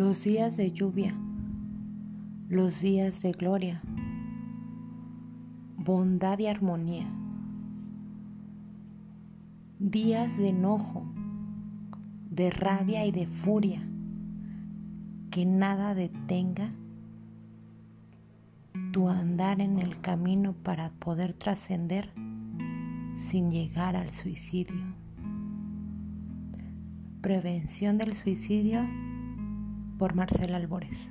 los días de lluvia, los días de gloria, bondad y armonía, días de enojo, de rabia y de furia, que nada detenga tu andar en el camino para poder trascender sin llegar al suicidio. Prevención del suicidio por Marcela Albores.